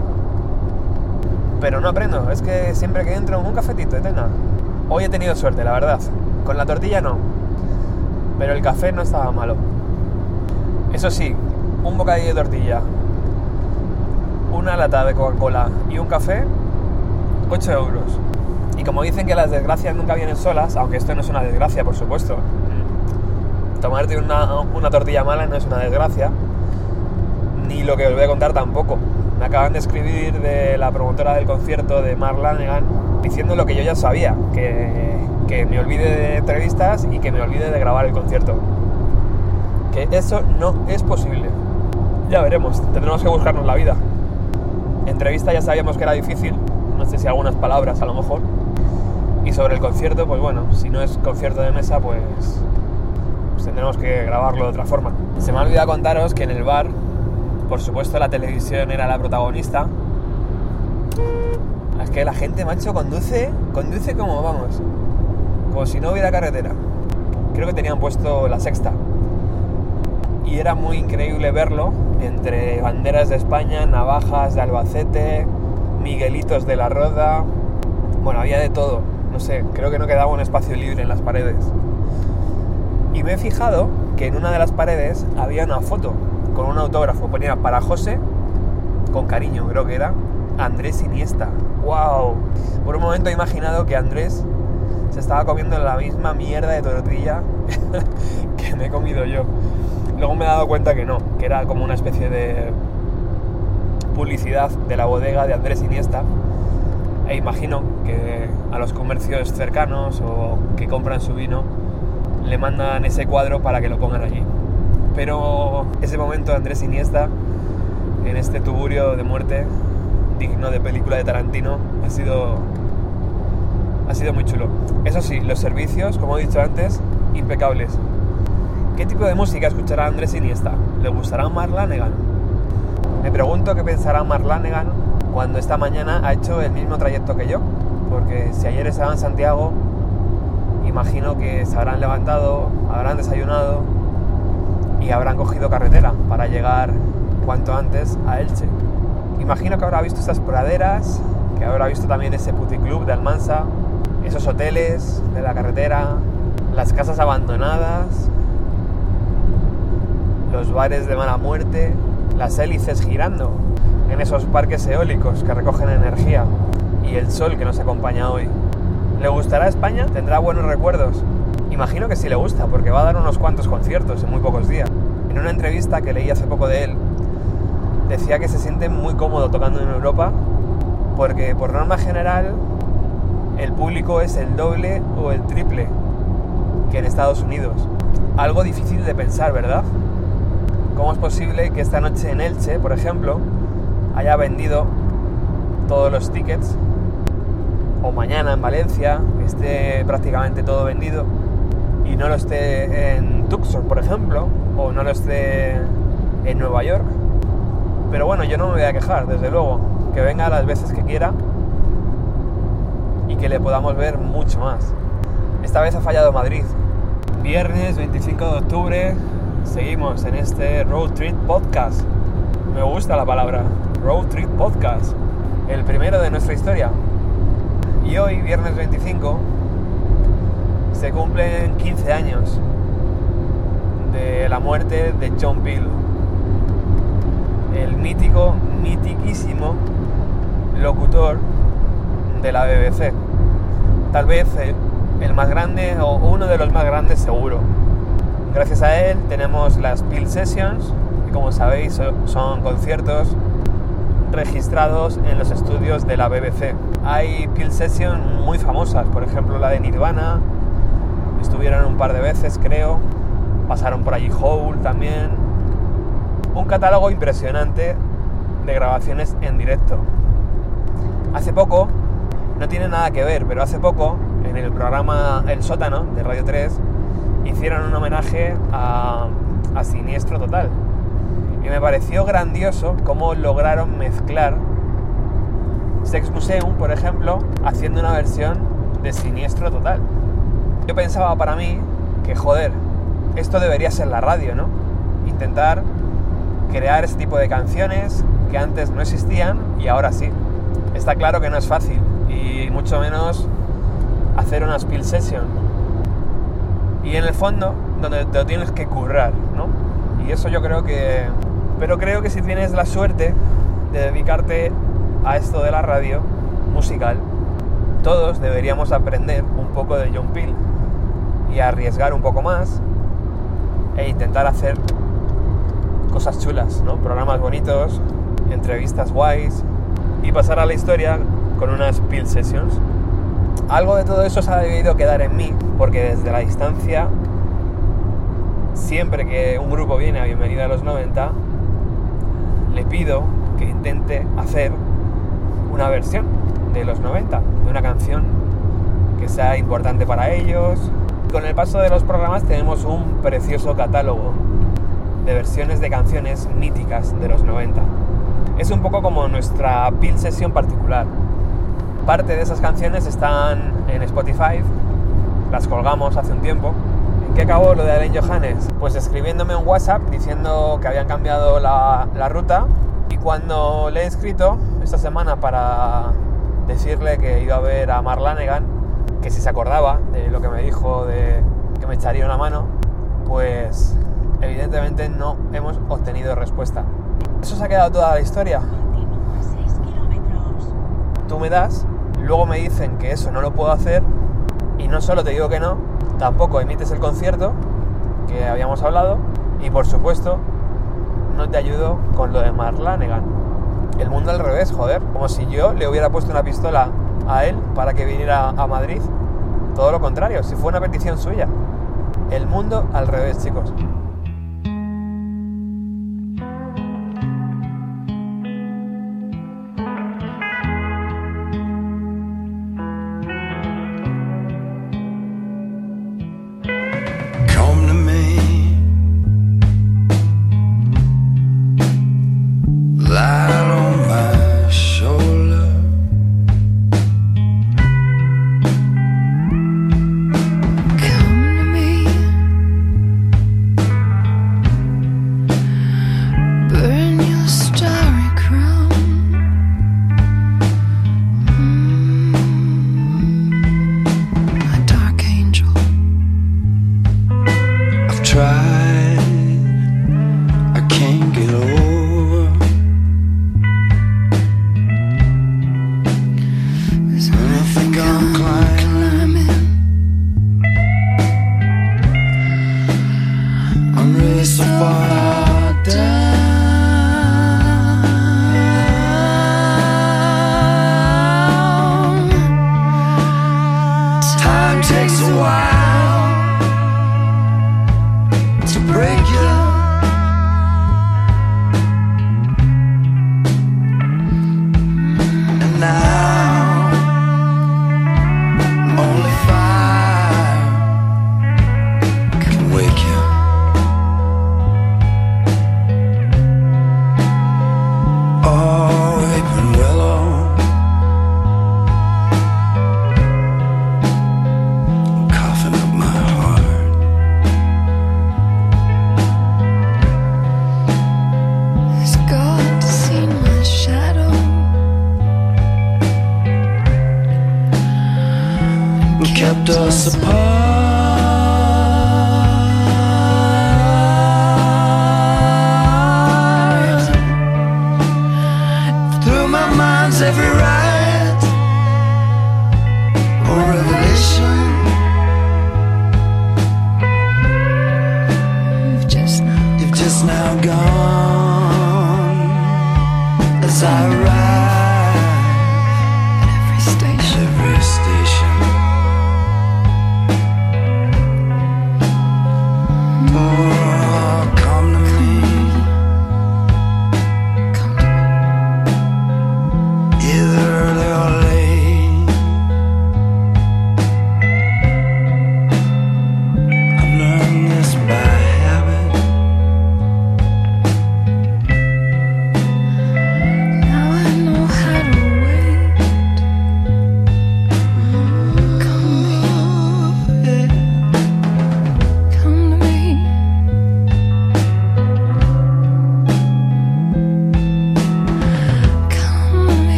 Speaker 2: Pero no aprendo, es que siempre que entro un cafetito, eterna. Hoy he tenido suerte, la verdad. Con la tortilla no. Pero el café no estaba malo. Eso sí, un bocadillo de tortilla, una lata de Coca-Cola y un café, 8 euros. Y como dicen que las desgracias nunca vienen solas, aunque esto no es una desgracia, por supuesto. Tomarte una, una tortilla mala no es una desgracia, ni lo que os voy a contar tampoco. Me acaban de escribir de la promotora del concierto de Mark Lanegan diciendo lo que yo ya sabía, que, que me olvide de entrevistas y que me olvide de grabar el concierto. Que eso no es posible. Ya veremos, tendremos que buscarnos la vida. Entrevista ya sabíamos que era difícil, no sé si algunas palabras a lo mejor. Y sobre el concierto, pues bueno, si no es concierto de mesa, pues, pues tendremos que grabarlo de otra forma. Se me ha olvidado contaros que en el bar, por supuesto, la televisión era la protagonista. Es que la gente, macho, conduce, conduce como vamos, como si no hubiera carretera. Creo que tenían puesto la sexta. Y era muy increíble verlo entre banderas de España, navajas de Albacete, Miguelitos de la Roda. Bueno, había de todo. No sé, creo que no quedaba un espacio libre en las paredes. Y me he fijado que en una de las paredes había una foto con un autógrafo. Ponía para José, con cariño creo que era, Andrés Iniesta. ¡Wow! Por un momento he imaginado que Andrés se estaba comiendo la misma mierda de tortilla que me he comido yo. Luego me he dado cuenta que no, que era como una especie de publicidad de la bodega de Andrés Iniesta. E imagino que a los comercios cercanos o que compran su vino le mandan ese cuadro para que lo pongan allí. Pero ese momento de Andrés Iniesta en este tuburio de muerte digno de película de Tarantino ha sido ha sido muy chulo. Eso sí, los servicios, como he dicho antes, impecables. ¿Qué tipo de música escuchará Andrés Iniesta? ¿Le gustará Mark Lanegan? Me pregunto qué pensará Mark Lanegan cuando esta mañana ha hecho el mismo trayecto que yo. Porque si ayer estaba en Santiago, imagino que se habrán levantado, habrán desayunado y habrán cogido carretera para llegar cuanto antes a Elche. Imagino que habrá visto estas praderas, que habrá visto también ese puticlub de Almansa, esos hoteles de la carretera, las casas abandonadas, los bares de mala muerte, las hélices girando en esos parques eólicos que recogen energía y el sol que nos acompaña hoy. ¿Le gustará España? ¿Tendrá buenos recuerdos? Imagino que sí le gusta, porque va a dar unos cuantos conciertos en muy pocos días. En una entrevista que leí hace poco de él, decía que se siente muy cómodo tocando en Europa porque por norma general el público es el doble o el triple que en Estados Unidos. Algo difícil de pensar, ¿verdad? ¿Cómo es posible que esta noche en Elche, por ejemplo, haya vendido todos los tickets? O mañana en Valencia esté prácticamente todo vendido y no lo esté en Tucson, por ejemplo, o no lo esté en Nueva York. Pero bueno, yo no me voy a quejar, desde luego. Que venga las veces que quiera y que le podamos ver mucho más. Esta vez ha fallado Madrid. Viernes 25 de octubre seguimos en este Road Trip Podcast. Me gusta la palabra Road Trip Podcast. El primero de nuestra historia. Y hoy, viernes 25, se cumplen 15 años de la muerte de John Peel. El mítico, mitiquísimo locutor de la BBC. Tal vez el más grande o uno de los más grandes seguro. Gracias a él tenemos las Peel Sessions, que como sabéis so- son conciertos registrados en los estudios de la BBC. Hay Peel Sessions muy famosas, por ejemplo la de Nirvana, un par de veces creo, pasaron por allí Hole también. Un catálogo impresionante de grabaciones en directo. Hace poco, no tiene nada que ver, pero hace poco, en el programa El Sótano de Radio 3, hicieron un homenaje a, a Siniestro Total. Y me pareció grandioso cómo lograron mezclar Sex Museum, por ejemplo, haciendo una versión de Siniestro Total. Yo pensaba para mí que, joder, esto debería ser la radio, ¿no? Intentar crear ese tipo de canciones que antes no existían y ahora sí. Está claro que no es fácil y mucho menos hacer una spill session. Y en el fondo, donde te lo tienes que currar, ¿no? Y eso yo creo que... Pero creo que si tienes la suerte de dedicarte a esto de la radio musical, todos deberíamos aprender un poco de John Peel y arriesgar un poco más e intentar hacer cosas chulas, ¿no? Programas bonitos, entrevistas guays y pasar a la historia con unas Peel Sessions. Algo de todo eso se ha debido quedar en mí, porque desde la distancia, siempre que un grupo viene a Bienvenida a los 90, le pido que intente hacer una versión de los 90, de una canción que sea importante para ellos. Con el paso de los programas tenemos un precioso catálogo de versiones de canciones míticas de los 90. Es un poco como nuestra Peel Session particular. Parte de esas canciones están en Spotify, las colgamos hace un tiempo. ¿En qué acabó lo de Alain Johannes? Pues escribiéndome un WhatsApp diciendo que habían cambiado la, la ruta y cuando le he escrito esta semana para decirle que iba a ver a Marlanegan, que si se acordaba de lo que me dijo de que me echaría una mano, pues evidentemente no hemos obtenido respuesta. Eso se ha quedado toda la historia.
Speaker 4: Continúa 6 kilómetros.
Speaker 2: Tú me das, luego me dicen que eso no lo puedo hacer y no solo te digo que no, tampoco emites el concierto que habíamos hablado y por supuesto no te ayudo con lo de Marlanegan. El mundo al revés, joder, como si yo le hubiera puesto una pistola a él para que viniera a Madrid. Todo lo contrario, si fue una petición suya. El mundo al revés, chicos.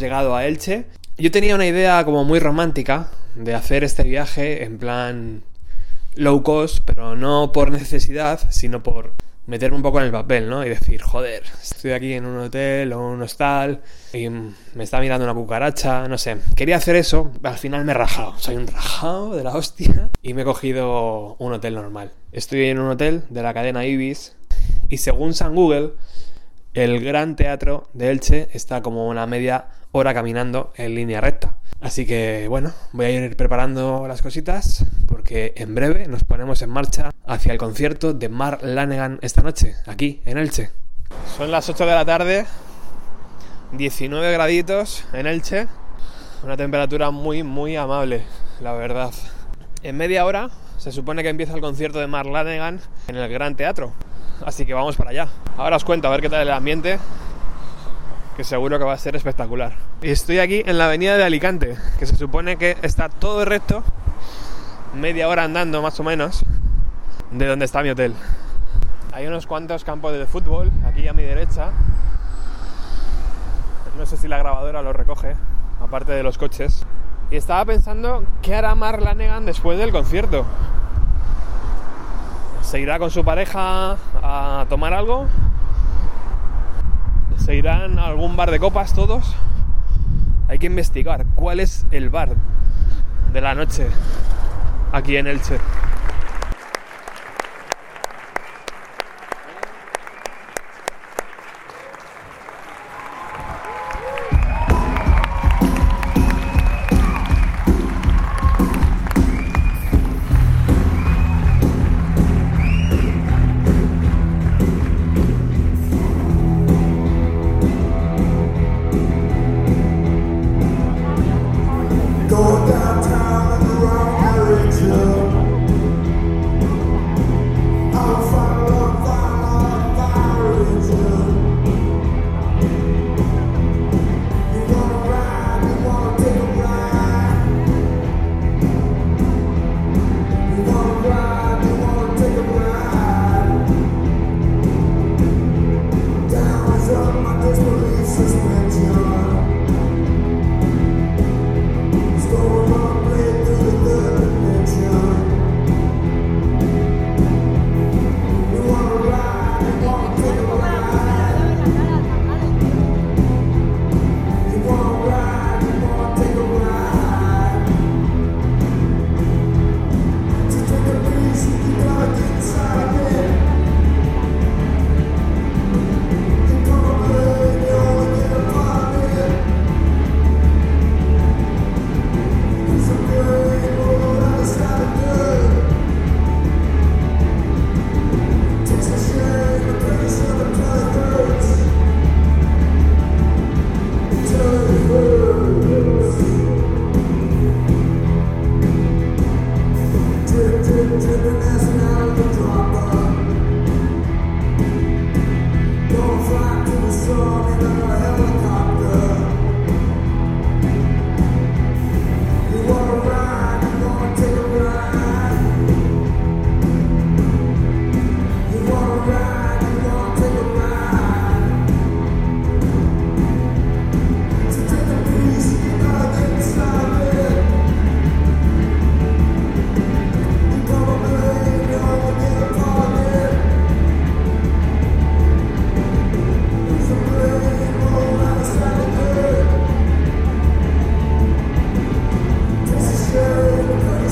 Speaker 2: Llegado a Elche. Yo tenía una idea como muy romántica de hacer este viaje en plan low cost, pero no por necesidad, sino por meterme un poco en el papel, ¿no? Y decir, joder, estoy aquí en un hotel o un hostal y me está mirando una cucaracha, no sé. Quería hacer eso, al final me he rajado. Soy un rajado de la hostia y me he cogido un hotel normal. Estoy en un hotel de la cadena Ibis y según San Google, el Gran Teatro de Elche está como una media hora caminando en línea recta. Así que bueno, voy a ir preparando las cositas porque en breve nos ponemos en marcha hacia el concierto de Mark Lanegan esta noche, aquí en Elche. Son las 8 de la tarde, 19 graditos en Elche, una temperatura muy muy amable, la verdad. En media hora se supone que empieza el concierto de Mark Lanegan en el Gran Teatro. Así que vamos para allá. Ahora os cuento a ver qué tal el ambiente, que seguro que va a ser espectacular. Y estoy aquí en la avenida de Alicante, que se supone que está todo recto, media hora andando más o menos, de donde está mi hotel. Hay unos cuantos campos de fútbol aquí a mi derecha. No sé si la grabadora lo recoge, aparte de los coches. Y estaba pensando qué hará Mark Lanegan después del concierto. ¿Se irá con su pareja a tomar algo? ¿Se irán a algún bar de copas todos? Hay que investigar cuál es el bar de la noche aquí en Elche.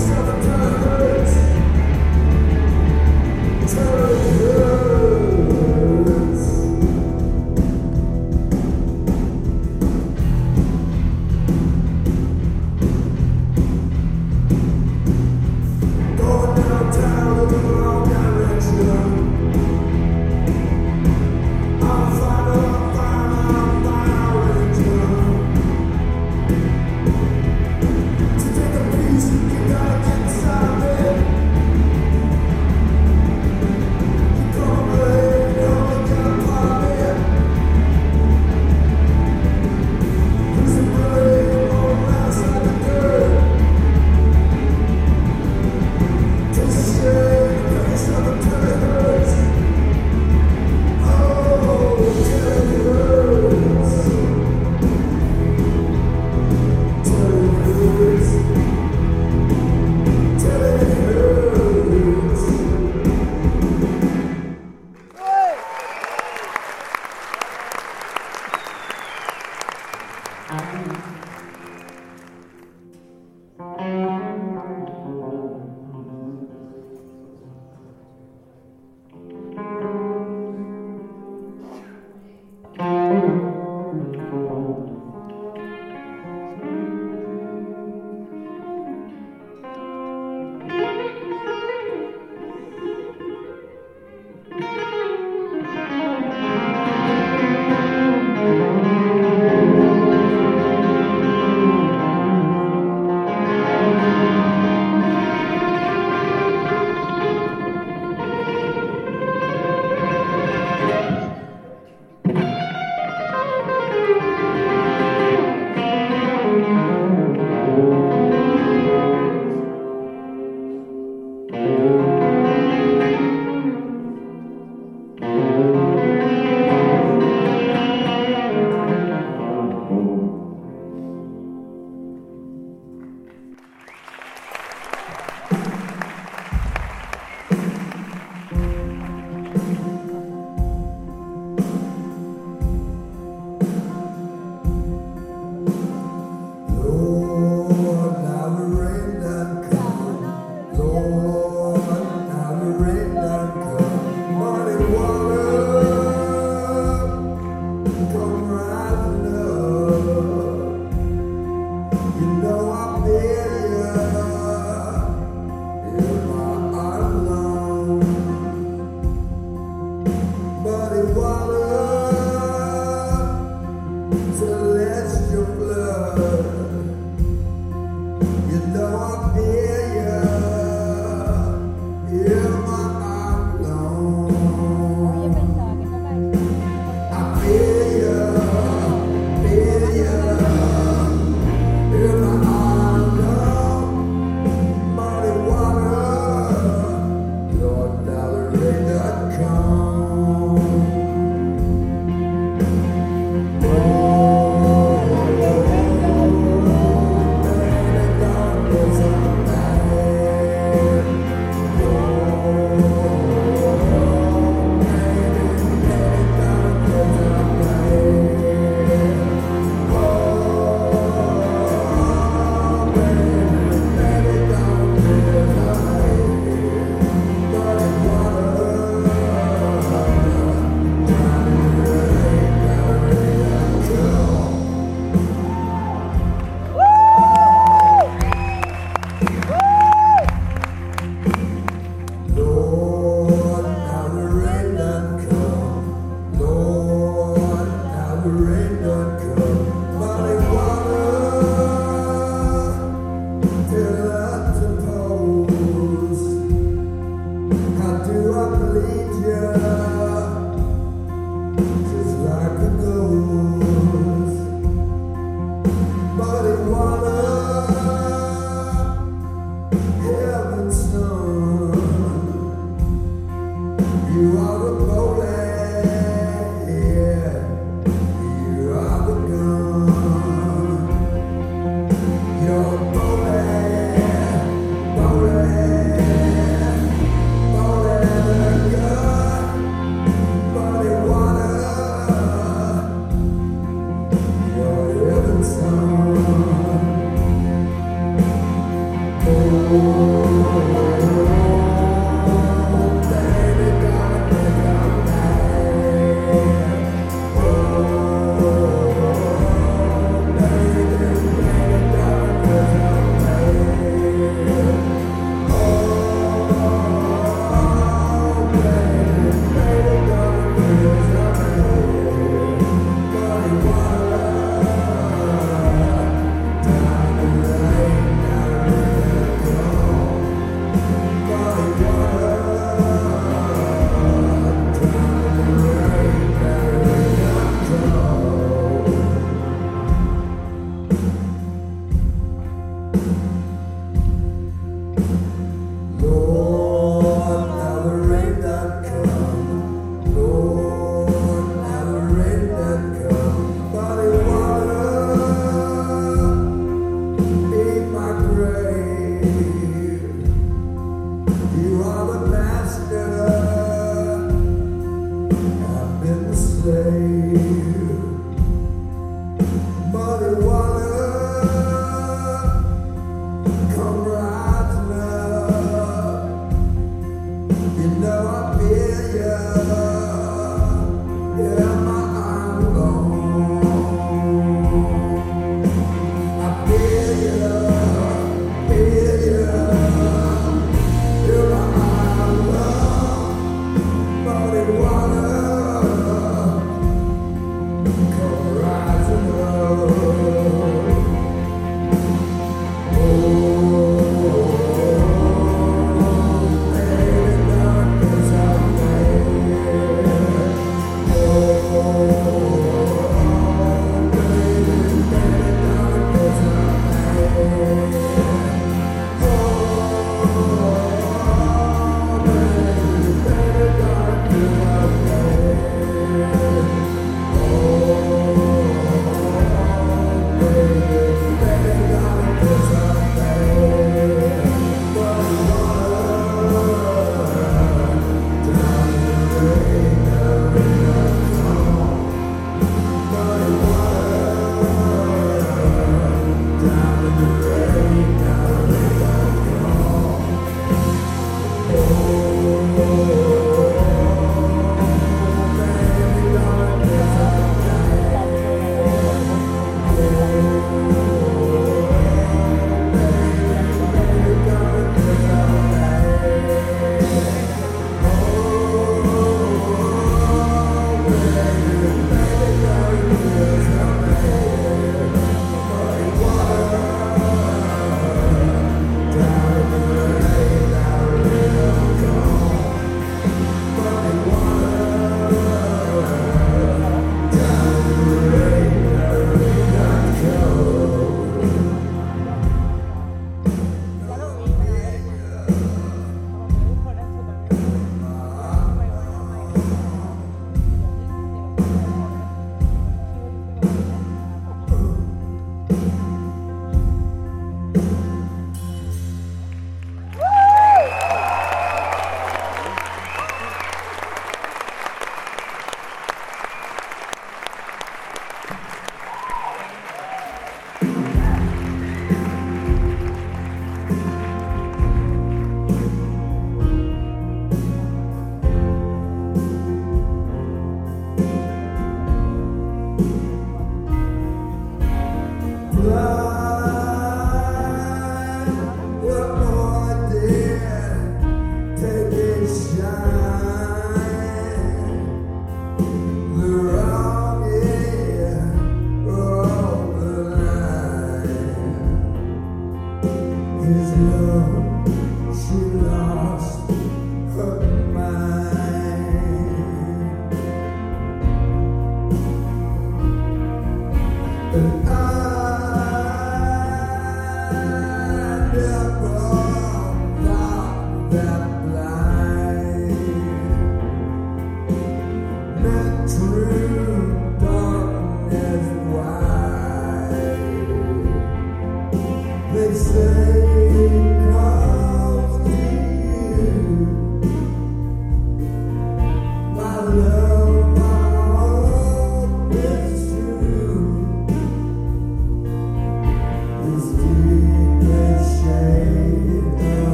Speaker 2: Southern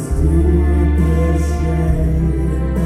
Speaker 2: Christi per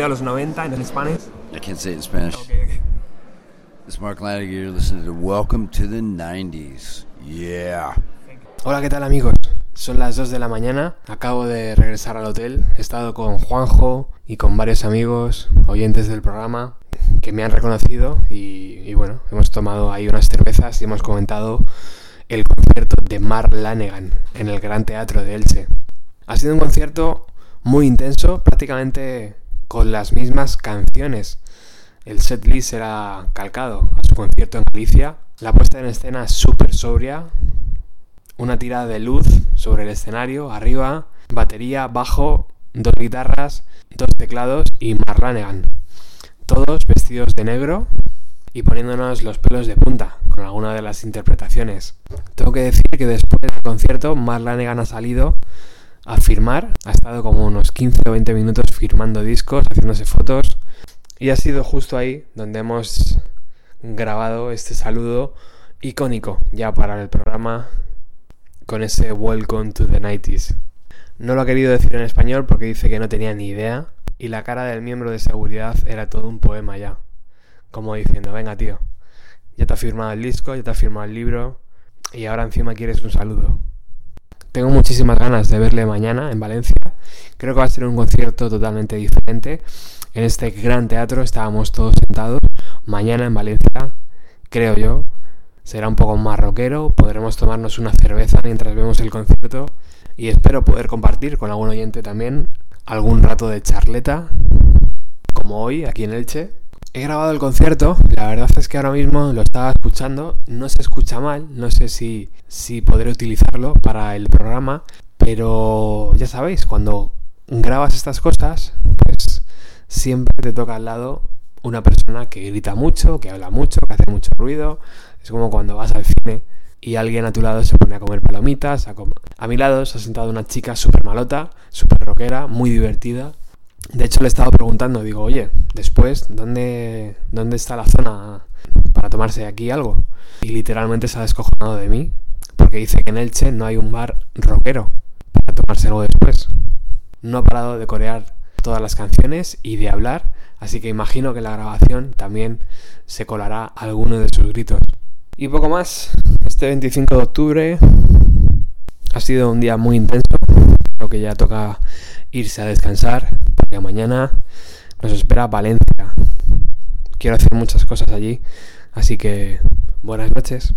Speaker 2: bienvenido a los 90 en Spanish.
Speaker 1: I can't say it in Spanish.
Speaker 2: Okay,
Speaker 1: is Mark Lanigan. You're listening to Welcome to the 90s. Yeah.
Speaker 2: Hola, ¿qué tal amigos? Son las 2 de la mañana, acabo de regresar al hotel, he estado con Juanjo y con varios amigos, oyentes del programa, que me han reconocido y, y bueno, hemos tomado ahí unas cervezas y hemos comentado el concierto de Mark Lanegan en el Gran Teatro de Elche. Ha sido un concierto muy intenso, prácticamente con las mismas canciones. El setlist era calcado a su concierto en Galicia. La puesta en escena es súper sobria, una tirada de luz sobre el escenario, arriba, batería, bajo, dos guitarras, dos teclados y Marlanegan. Todos vestidos de negro y poniéndonos los pelos de punta con alguna de las interpretaciones. Tengo que decir que después del concierto Marlanegan ha salido a firmar, ha estado como unos 15 o 20 minutos firmando discos, haciéndose fotos y ha sido justo ahí donde hemos grabado este saludo icónico ya para el programa con ese Welcome to the 90s. No lo ha querido decir en español porque dice que no tenía ni idea y la cara del miembro de seguridad era todo un poema ya. Como diciendo, venga tío, ya te ha firmado el disco, ya te ha firmado el libro y ahora encima quieres un saludo. Tengo muchísimas ganas de verle mañana en Valencia. Creo que va a ser un concierto totalmente diferente. En este gran teatro estábamos todos sentados. Mañana en Valencia, creo yo, será un poco más rockero, podremos tomarnos una cerveza mientras vemos el concierto y espero poder compartir con algún oyente también algún rato de charleta, como hoy aquí en Elche. He grabado el concierto, la verdad es que ahora mismo lo estaba escuchando, no se escucha mal, no sé si, si podré utilizarlo para el programa, pero ya sabéis, cuando grabas estas cosas, pues siempre te toca al lado una persona que grita mucho, que habla mucho, que hace mucho ruido. Es como cuando vas al cine y alguien a tu lado se pone a comer palomitas. A, a mi lado se ha sentado una chica súper malota, súper rockera, muy divertida. De hecho, le he estado preguntando, digo, oye, después, ¿dónde, ¿dónde está la zona para tomarse aquí algo? Y literalmente se ha descojonado de mí, porque dice que en Elche no hay un bar rockero para tomarse algo después. No ha parado de corear todas las canciones y de hablar, así que imagino que la grabación también se colará alguno de sus gritos. Y poco más, este 25 de octubre ha sido un día muy intenso, creo que ya toca irse a descansar, porque mañana nos espera Valencia. Quiero hacer muchas cosas allí, así que buenas noches.